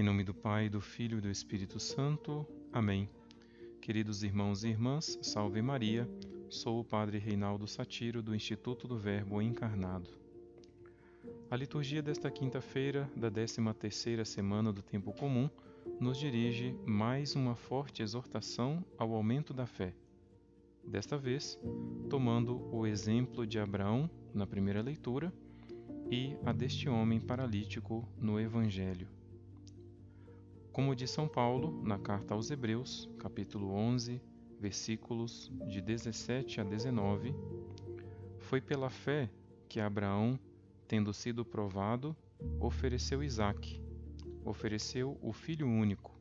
Em nome do Pai, do Filho e do Espírito Santo. Amém. Queridos irmãos e irmãs, salve Maria. Sou o Padre Reinaldo Satiro do Instituto do Verbo Encarnado. A liturgia desta quinta-feira, da 13ª semana do tempo comum, nos dirige mais uma forte exortação ao aumento da fé. Desta vez, tomando o exemplo de Abraão na primeira leitura e a deste homem paralítico no Evangelho. Como diz São Paulo na carta aos Hebreus, capítulo 11, versículos de 17 a 19, foi pela fé que Abraão, tendo sido provado, ofereceu Isaque, ofereceu o filho único,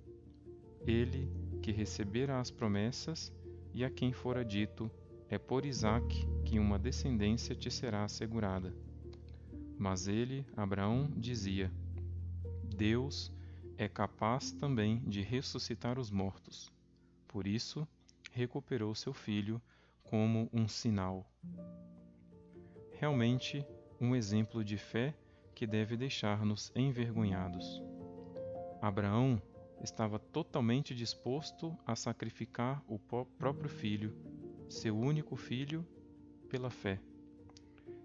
ele que recebera as promessas e a quem fora dito: É por Isaque que uma descendência te será assegurada. Mas ele, Abraão, dizia: Deus é capaz também de ressuscitar os mortos. Por isso, recuperou seu filho como um sinal. Realmente, um exemplo de fé que deve deixar-nos envergonhados. Abraão estava totalmente disposto a sacrificar o próprio filho, seu único filho, pela fé.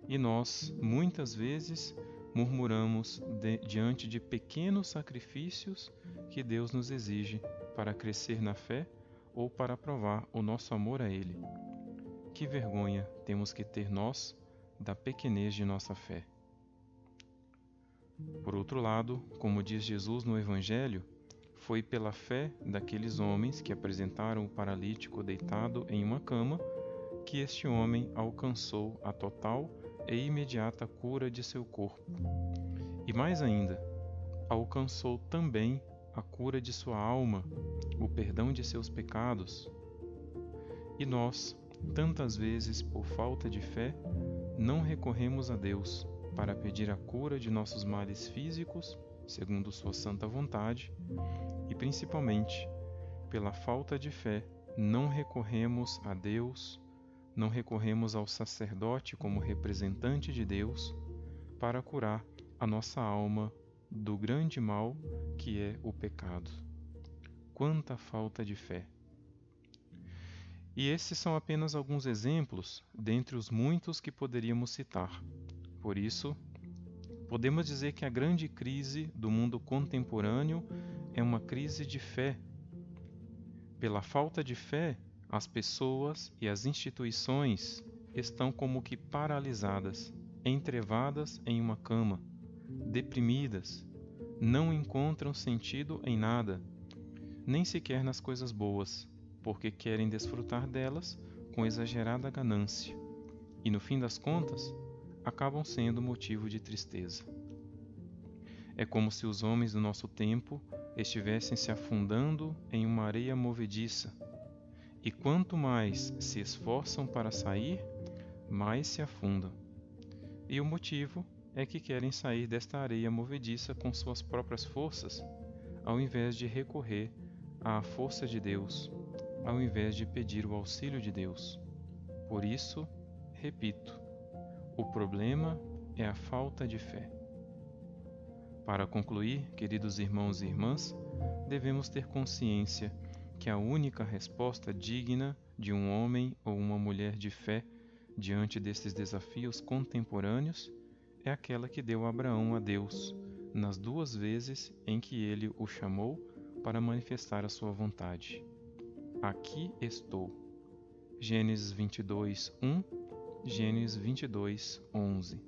E nós, muitas vezes, murmuramos de, diante de pequenos sacrifícios que Deus nos exige para crescer na fé ou para provar o nosso amor a Ele. Que vergonha temos que ter nós da pequenez de nossa fé. Por outro lado, como diz Jesus no Evangelho, foi pela fé daqueles homens que apresentaram o paralítico deitado em uma cama que este homem alcançou a total e imediata cura de seu corpo. E mais ainda, alcançou também a cura de sua alma, o perdão de seus pecados. E nós, tantas vezes por falta de fé, não recorremos a Deus para pedir a cura de nossos males físicos, segundo Sua santa vontade, e principalmente, pela falta de fé, não recorremos a Deus não recorremos ao sacerdote como representante de Deus para curar a nossa alma do grande mal que é o pecado. Quanta falta de fé! E esses são apenas alguns exemplos dentre os muitos que poderíamos citar. Por isso, podemos dizer que a grande crise do mundo contemporâneo é uma crise de fé. Pela falta de fé, as pessoas e as instituições estão como que paralisadas, entrevadas em uma cama, deprimidas, não encontram sentido em nada, nem sequer nas coisas boas, porque querem desfrutar delas com exagerada ganância e, no fim das contas, acabam sendo motivo de tristeza. É como se os homens do nosso tempo estivessem se afundando em uma areia movediça e quanto mais se esforçam para sair, mais se afundam. E o motivo é que querem sair desta areia movediça com suas próprias forças, ao invés de recorrer à força de Deus, ao invés de pedir o auxílio de Deus. Por isso, repito, o problema é a falta de fé. Para concluir, queridos irmãos e irmãs, devemos ter consciência que a única resposta digna de um homem ou uma mulher de fé diante desses desafios contemporâneos é aquela que deu Abraão a Deus nas duas vezes em que ele o chamou para manifestar a sua vontade. Aqui estou. Gênesis 22, 1, Gênesis 22, 11.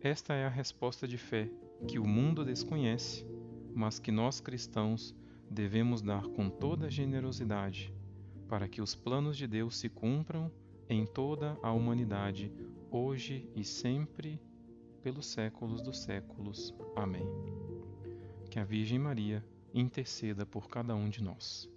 Esta é a resposta de fé que o mundo desconhece, mas que nós cristãos devemos dar com toda generosidade, para que os planos de Deus se cumpram em toda a humanidade, hoje e sempre, pelos séculos dos séculos. Amém. Que a Virgem Maria interceda por cada um de nós.